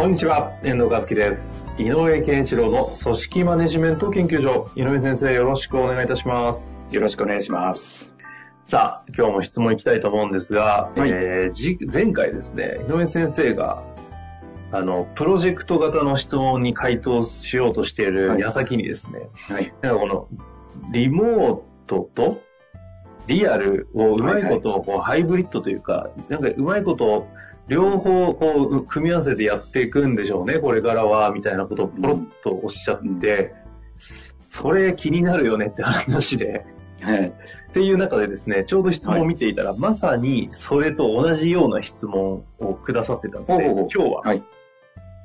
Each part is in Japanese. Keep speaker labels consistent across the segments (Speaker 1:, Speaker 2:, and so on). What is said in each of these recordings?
Speaker 1: こんにちは、遠藤和樹です。井上健一郎の組織マネジメント研究所。井上先生、よろしくお願いいたします。
Speaker 2: よろしくお願いします。
Speaker 1: さあ、今日も質問いきたいと思うんですが、
Speaker 2: はい
Speaker 1: えーじ前回ですね、井上先生が、あの、プロジェクト型の質問に回答しようとしている矢先にですね、
Speaker 2: はい。
Speaker 1: なんかこの、リモートとリアルをうまいことこうハイブリッドというか、なんかうまいこと両方こう組み合わせてやっていくんでしょうね、これからは、みたいなことをポロッとおっしゃって、それ気になるよねって話で、
Speaker 2: はい。
Speaker 1: っていう中でですね、ちょうど質問を見ていたら、まさにそれと同じような質問をくださってたので、
Speaker 2: ほうほう
Speaker 1: 今日は
Speaker 2: はい。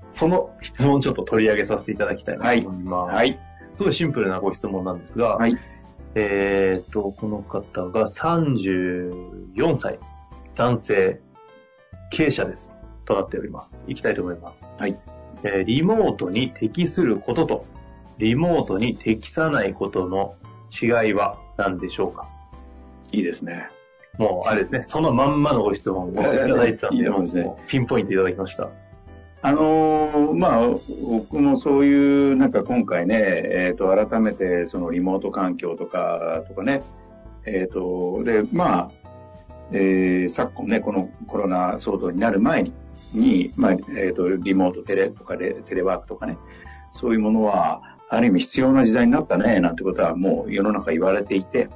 Speaker 1: その質問をちょっと取り上げさせていただきたいなと思います。
Speaker 2: はい。
Speaker 1: すごいシンプルなご質問なんですが、
Speaker 2: はい
Speaker 1: えーっと、この方が34歳、男性、経営者です。となっております。いきたいと思います。
Speaker 2: はい。
Speaker 1: えーリモートに適することと、リモートに適さないことの違いは何でしょうか？
Speaker 2: いいですね。
Speaker 1: もう、あれですね、そのまんまのご質問をいただいてたんで、
Speaker 2: いいですね
Speaker 1: ピンポイントいただきました。
Speaker 2: あのーまあ、僕もそういう、なんか今回ね、えっ、と、改めて、そのリモート環境とか、とかね、えっ、と、で、まあ、えー昨今ね、このコロナ騒動になる前に、にまあ、えっ、と、リモートテレとかで、テレワークとかね、そういうものは、ある意味必要な時代になったね、なんてことはもう世の中言われていて、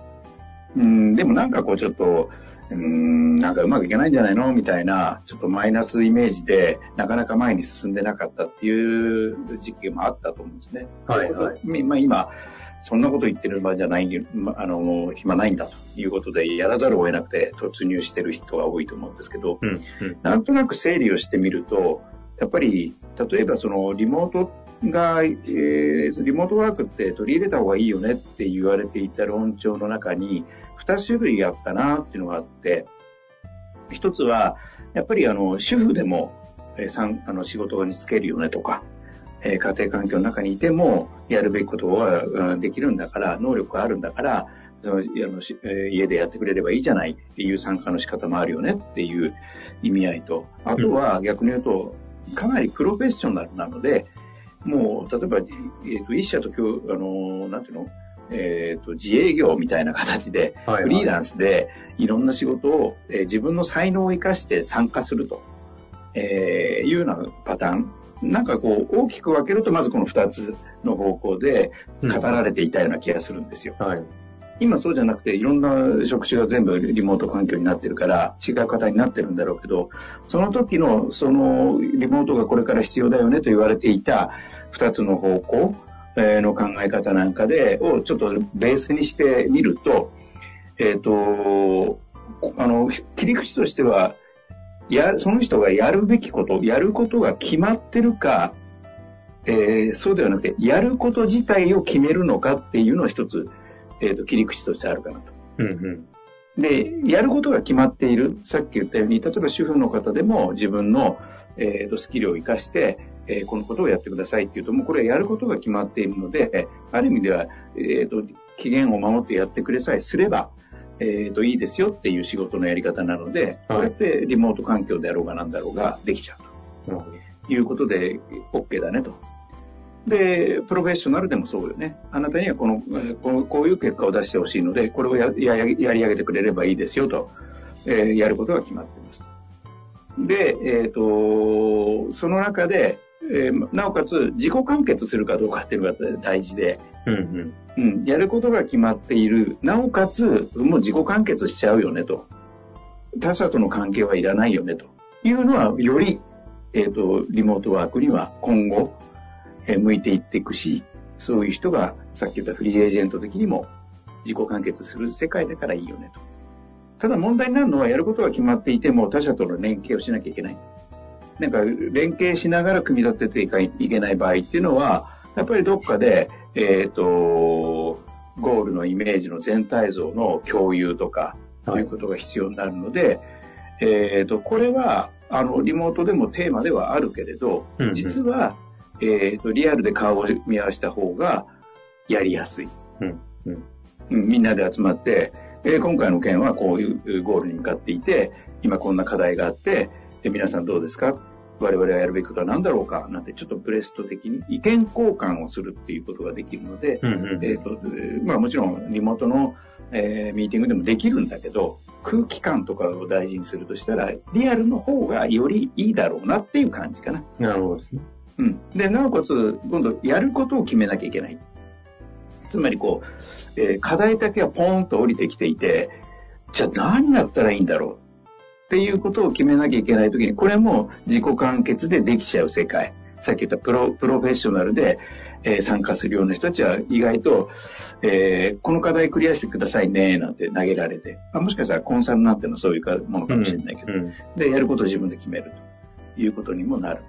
Speaker 2: うん、でもなんかこうちょっと、うん、なんかうまくいかないんじゃないの？みたいな、ちょっとマイナスイメージで、なかなか前に進んでなかったっていう時期もあったと思うんですね。
Speaker 1: はいはい
Speaker 2: みまあ今、そんなこと言ってる場合じゃない、まあの、暇ないんだということで、やらざるを得なくて突入してる人が多いと思うんですけど、
Speaker 1: うん、うん。
Speaker 2: なんとなく整理をしてみると、やっぱり、例えばそのリモートが、えーリモートワークって取り入れた方がいいよねって言われていた論調の中に、2種類あったなっていうのがあって、一つは、やっぱりあの、主婦でも、えーさんあの仕事に就けるよねとか、えー家庭環境の中にいても、やるべきことはうんできるんだから、能力があるんだから、そのあのしえー家でやってくれればいいじゃないっていう参加の仕方もあるよねっていう意味合いと、あとは逆に言うと、かなりプロフェッショナルなので、もう、例えば、えーと、一社と今日、あの、なんていうの？えっ、と、自営業みたいな形で、
Speaker 1: はい、
Speaker 2: フリーラ
Speaker 1: ン
Speaker 2: ンスでいろんな仕事を、えー自分の才能を生かして参加すると、えーいうようなパターン。なんかこう、大きく分けると、まずこの二つの方向で語られていたような気がするんですよ。
Speaker 1: はい。
Speaker 2: 今そうじゃなくて、いろんな職種が全部リモート環境になってるから、違う方になってるんだろうけど、その時の、その、リモートがこれから必要だよねと言われていた二つの方向えーの考え方なんかで、をちょっとベースにしてみると、えっ、と、あの、切り口としては、や、その人がやるべきこと、やることが決まってるか、えーそうではなくて、やること自体を決めるのかっていうのを一つ、えっ、と、切り口としてあるかなと。
Speaker 1: うん、うん。
Speaker 2: で、やることが決まっている。さっき言ったように、例えば主婦の方でも自分の、えーとスキルを活かして、えーこのことをやってくださいっていうと、もうこれはやることが決まっているので、ある意味では、えーと、期限を守ってやってくれさえすれば、えーと、いいですよっていう仕事のやり方なので、
Speaker 1: はい
Speaker 2: これってリモート環境であろうがなんだろうができちゃうということで、OK だねと。で、プロフェッショナルでもそうよね。あなたにはこの、えーこのこういう結果を出してほしいので、これをややややり上げてくれればいいですよと、えーやることが決まっています。で、えっ、と、その中で、えーなおかつ自己完結するかどうかっていうのが大事で、
Speaker 1: うん、うん。
Speaker 2: うん、やることが決まっている。なおかつ、もう自己完結しちゃうよねと。他者との関係はいらないよねというのは、より、えっ、と、リモートワークには今後、えー向いていっていくし、そういう人が、さっき言ったフリーエージェント的にも自己完結する世界だからいいよねと。ただ問題になるのはやることが決まっていても他者との連携をしなきゃいけない。なんか連携しながら組み立てていけない場合っていうのは、やっぱりどっかで、えっ、ー、と、ゴールのイメージの全体像の共有とか、ということが必要になるので、えっ、ー、と、これは、あの、リモートでもテーマではあるけれど、うんうん、実は、えっ、ー、と、リアルで顔を見合わせた方がやりやすい。うんうん、みんなで集まって、えー、今回の件はこういうゴールに向かっていて、今こんな課題があって、え皆さんどうですか？我々はやるべきことは何だろうかなんてちょっとブレスト的に意見交換をするっていうことができるので、うんうん、えっ、ー、と、まあもちろんリモートの、えー、ミーティングでもできるんだけど、空気感とかを大事にするとしたら、リアルの方がよりいいだろうなっていう感じかな。
Speaker 1: なるほどですね。
Speaker 2: うん。で、なおかつ、今度やることを決めなきゃいけない。つまりこう、えー、課題だけはポーンと降りてきていて、じゃあ何やったらいいんだろうっていうことを決めなきゃいけないときに、これも自己完結でできちゃう世界。さっき言ったプロプロフェッショナルで、えー、参加するような人たちは意外と、えー、この課題クリアしてくださいね、なんて投げられて、まあ、もしかしたらコンサルなんてのはそういうものかもしれないけど、うんうん、で、やることを自分で決めるということにもなる。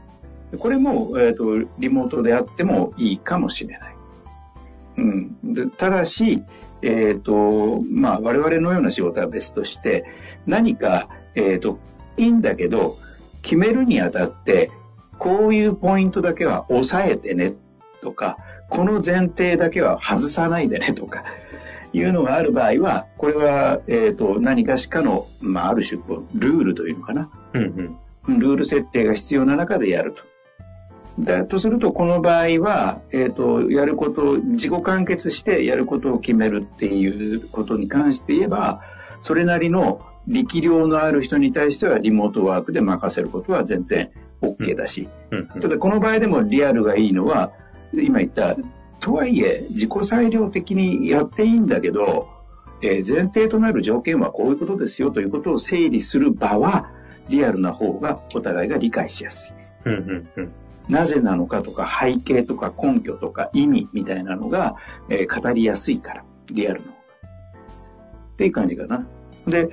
Speaker 2: これも、えっ、ー、と、リモートであってもいいかもしれない。うん。でただし、えっ、ー、と、まあ、我々のような仕事は別として、何か、えっ、ー、と、いいんだけど、決めるにあたって、こういうポイントだけは押さえてねとか、この前提だけは外さないでねとか、いうのがある場合は、これは、えっ、ー、と、何かしかの、まあ、ある種、ルールというのかな。うんうん、ルール設定が必要な中でやると。だとすると、この場合は、えっ、ー、と、やることを、自己完結してやることを決めるっていうことに関して言えば、それなりの力量のある人に対してはリモートワークで任せることは全然 OK だし、ただこの場合でもリアルがいいのは、今言った、とはいえ自己裁量的にやっていいんだけど、えー、前提となる条件はこういうことですよということを整理する場は、リアルな方がお互いが理解しやすい。なぜなのかとか背景とか根拠とか意味みたいなのが、えー、語りやすいから、リアルの方が。っていう感じかな。で、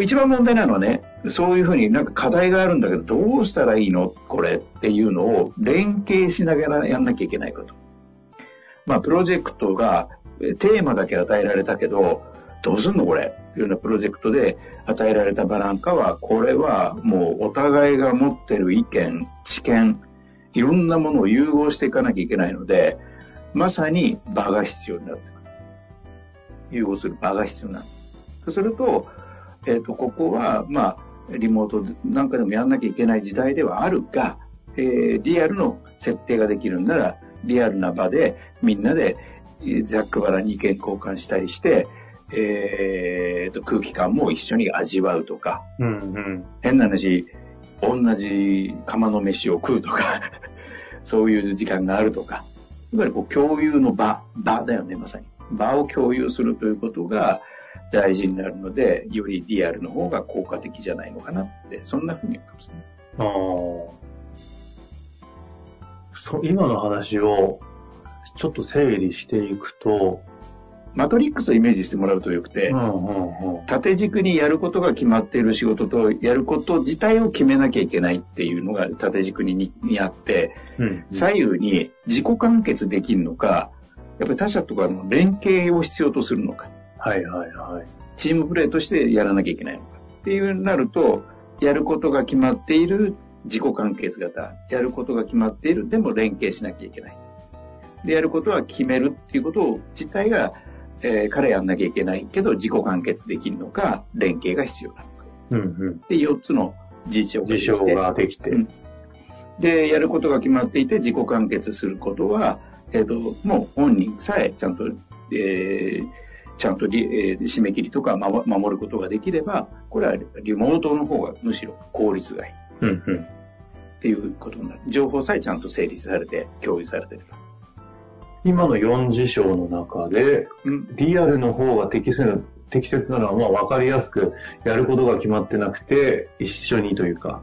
Speaker 2: 一番問題なのはね、そういうふうになんか課題があるんだけど、どうしたらいいの？これっていうのを連携しながらやんなきゃいけないこと。まあ、プロジェクトが、テーマだけ与えられたけど、どうすんのこれ？いうようなプロジェクトで与えられた場なんかは、これはもうお互いが持ってる意見、知見、いろんなものを融合していかなきゃいけないので、まさに場が必要になってくる。融合する場が必要になる。そうすると、えっ、ー、と、ここは、まあ、リモートなんかでもやんなきゃいけない時代ではあるが、えー、リアルの設定ができるんなら、リアルな場でみんなでざっくばらに意見交換したりして、えー、と空気感も一緒に味わうとか、うんうん、変な話、同じ釜の飯を食うとか そういう時間があるとか、いわゆるこう共有の場、場だよね、まさに。場を共有するということが、大事になるので、よりリアルの方が効果的じゃないのかなって、そんなふうに思いますね。あ
Speaker 1: そ今の話をちょっと整理していくと、
Speaker 2: マトリックスをイメージしてもらうとよくて、縦軸にやることが決まっている仕事と、やること自体を決めなきゃいけないっていうのが縦軸ににあって、うんうん、左右に自己完結できるのか、やっぱり他者とかの連携を必要とするのか。はいはいはい。チームプレーとしてやらなきゃいけないのか。っていうなると、やることが決まっている自己完結型。やることが決まっている、でも連携しなきゃいけない。で、やることは決めるっていうことを自体が、えー、からやんなきゃいけないけど、自己完結できるのか、連携が必要なのか。うんうん。で、4つの事象
Speaker 1: ができて。事象ができて、うん。
Speaker 2: で、やることが決まっていて、自己完結することは、えっ、ー、と、もう本人さえちゃんと、えー、ちゃんとリ、えー、締め切りとか守ることができれば、これはリモートの方がむしろ効率がいい。うんうん。っていうことになる。情報さえちゃんと整理されて、共有されてる。
Speaker 1: 今の4事象の中で、リアルの方が適切適切なのは、まあ、分かりやすく、やることが決まってなくて、一緒にというか、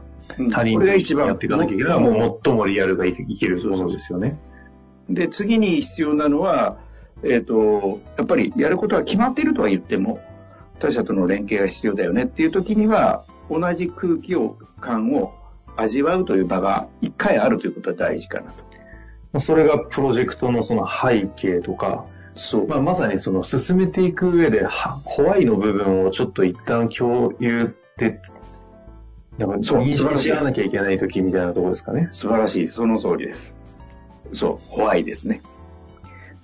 Speaker 1: 他人とやっていかなきゃいけないのは、もう最もリアルがいけるものですよね。
Speaker 2: で、次に必要なのは、えっ、ー、と、やっぱりやることは決まっているとは言っても、他者との連携が必要だよねっていう時には、同じ空気を、感を味わうという場が一回あるということは大事かなと。
Speaker 1: それがプロジェクトのその背景とか、
Speaker 2: そう。
Speaker 1: まあ、まさにその進めていく上で、はホワイの部分をちょっと一旦共有って、なんか
Speaker 2: そう
Speaker 1: 認識し合わなきゃいけない時みたいなところですかね。
Speaker 2: 素晴らしい。その通りです。そう、ホワイですね。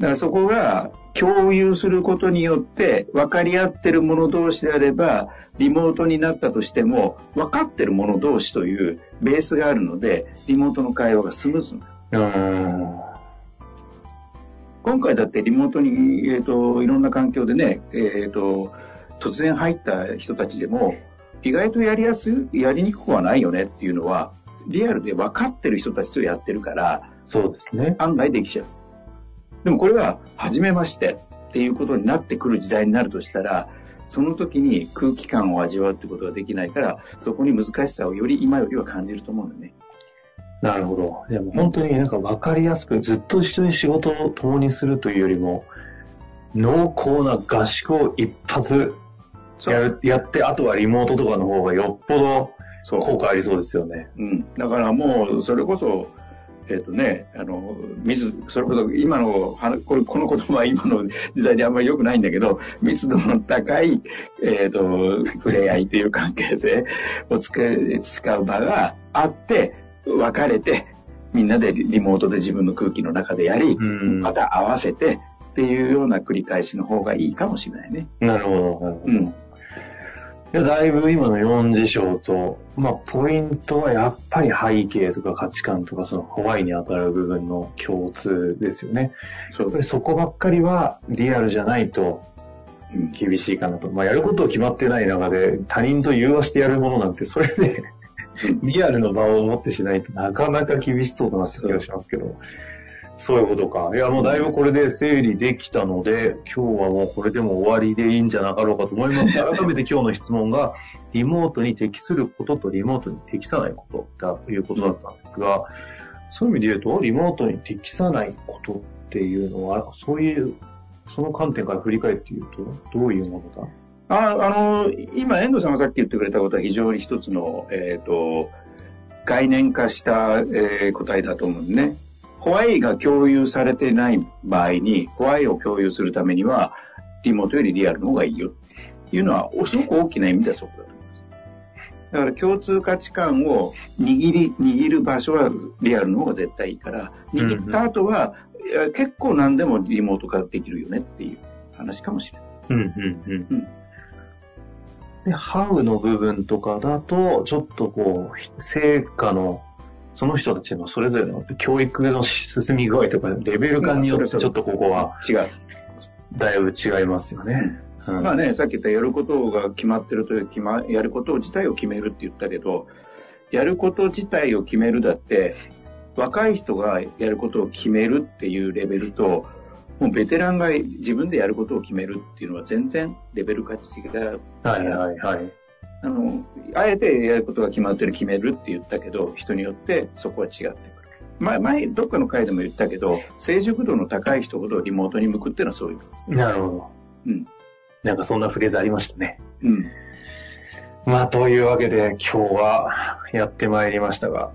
Speaker 2: だからそこが共有することによって分かり合ってる者同士であれば、リモートになったとしても、分かってる者同士というベースがあるので、リモートの会話がスムーズになる。今回だってリモートに、えっ、と、いろんな環境でね、えっ、と、突然入った人たちでも、意外とやりやすい、やりにくくはないよねっていうのは、リアルで分かってる人たちとやってるから、
Speaker 1: そうですね。
Speaker 2: 案外できちゃう。でもこれが、初めましてっていうことになってくる時代になるとしたら、その時に空気感を味わうってことができないから、そこに難しさをより今よりは感じると思うんだよね。
Speaker 1: なるほど。でも本当になんか分かりやすく、ずっと一緒に仕事を共にするというよりも、濃厚な合宿を一発やるやって、あとはリモートとかの方がよっぽど。効果ありそうですよね。
Speaker 2: うん。だからもう、それこそ、えっ、とね、あの、水、それこそ今の、はこれ、この言葉は今の時代であんまり良くないんだけど、密度の高い、えっ、と、触れ合いという関係性をつけ使う場があって、別れて、みんなでリモートで自分の空気の中でやり、
Speaker 1: うん。
Speaker 2: また合わせてっていうような繰り返しの方がいいかもしれないね。
Speaker 1: なるほど。
Speaker 2: うん。
Speaker 1: いや、だいぶ今の4事象と、まあ、ポイントはやっぱり背景とか価値観とか、そのホワイに当たる部分の共通ですよね。
Speaker 2: そう
Speaker 1: やっぱりそこばっかりはリアルじゃないと
Speaker 2: うん
Speaker 1: 厳しいかなと。まあ、やることを決まってない中で他人と融和してやるものなんて、それでリアルの場を持ってしないとなかなか厳しそうだなって気がしますけど。そういうことか。いや、もうだいぶこれで整理できたので、今日はもうこれでも終わりでいいんじゃなかろうかと思いますが、改めて今日の質問が、リモートに適することとリモートに適さないことということだったんですが、そういう意味で言うと、リモートに適さないことっていうのは、そういう、その観点から振り返って言うと、どういうものだ？
Speaker 2: ああの、今、遠藤さんがさっき言ってくれたことは非常に一つの、えっ、と、概念化した、えー答えだと思うんね。ホワイが共有されてない場合に、ホワイを共有するためには、リモートよりリアルの方がいいよっていうのは、すごく大きな意味ではそこだと思います。だから共通価値観を握り、握る場所はリアルの方が絶対いいから、握った後は、いや結構何でもリモート化できるよねっていう話かもしれない。
Speaker 1: うん、うん、うん
Speaker 2: うん
Speaker 1: で、ハウの部分とかだと、ちょっとこう、成果の、その人たちのそれぞれの教育の進み具合とか、レベル感によってちょっとここは、
Speaker 2: 違う。
Speaker 1: だいぶ違いますよね。うん
Speaker 2: まあね、さっき言ったやることが決まってるという、決ま、やること自体を決めるって言ったけど、やること自体を決めるだって、若い人がやることを決めるっていうレベルと、もうベテランが自分でやることを決めるっていうのは全然レベル価値が、
Speaker 1: はいはいはい。
Speaker 2: あの、あえてやることが決まってる決めるって言ったけど、人によってそこは違ってくる。前、前、どっかの回でも言ったけど、成熟度の高い人ほどリモートに向くっていうのはそういう。
Speaker 1: なるほど。
Speaker 2: うん。
Speaker 1: なんかそんなフレーズありましたね。
Speaker 2: うん。
Speaker 1: まあ、というわけで今日はやってまいりましたが、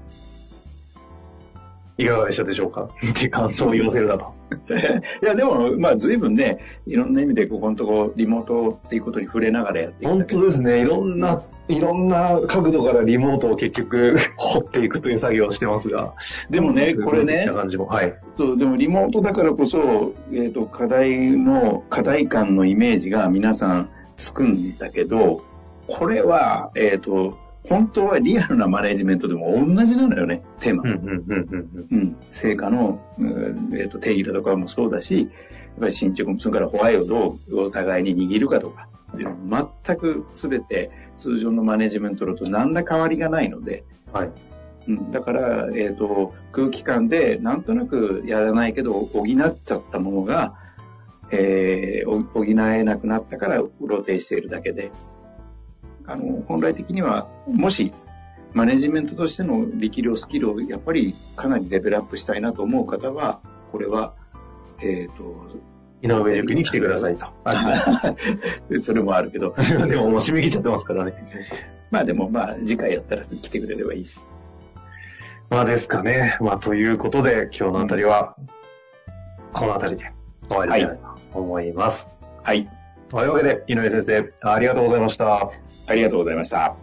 Speaker 1: いかがでしたでしょうか？って感想を言わせるなと。
Speaker 2: いや、でも、まあ、随分ね、いろんな意味で、ここのところ、リモートっていうことに触れながらやって。
Speaker 1: 本当ですね。いろんな、いろんな角度からリモートを結局 掘っていくという作業をしてますが。
Speaker 2: でもね、これね
Speaker 1: な、感じも。はい。
Speaker 2: そうでもリモートだからこそ、えっ、と、課題の、課題感のイメージが皆さんつくんだけど、これは、えっ、と、本当はリアルなマネジメントでも同じなのよね、テーマ。
Speaker 1: うんうんうんうん
Speaker 2: うん、成果の、うんえーと定義だとかもそうだし、やっぱり進捗も、それからホワイをどうお互いに握るかとか、全く全て通常のマネジメントだと何ら変わりがないので、
Speaker 1: うん。はい。
Speaker 2: うん、だから、えっ、と、空気感でなんとなくやらないけど補っちゃったものが、えー、お補えなくなったから露呈しているだけで、あの、本来的には、もし、マネジメントとしての力量、スキルをやっぱりかなりレベルアップしたいなと思う方は、これは、えっ、と、
Speaker 1: 井上塾に来てくださいと。
Speaker 2: それもあるけど。
Speaker 1: でももう締め切っちゃってますからね。
Speaker 2: まあでもまあ次回やったら来てくれればいいし。
Speaker 1: まあですかね。まあということで今日のあたりは、このあたりで終わりたいと思います。
Speaker 2: はい。
Speaker 1: というわけで、井上先生、ありがとうございました。
Speaker 2: ありがとうございました。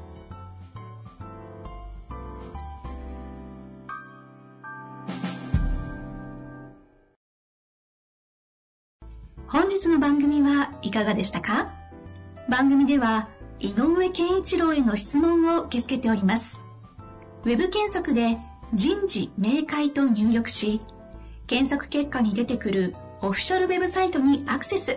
Speaker 3: 本日の番組はいかがでしたか？番組では井上健一郎への質問を受け付けております。ウェブ検索で人事明快と入力し、検索結果に出てくるオフィシャルウェブサイトにアクセス。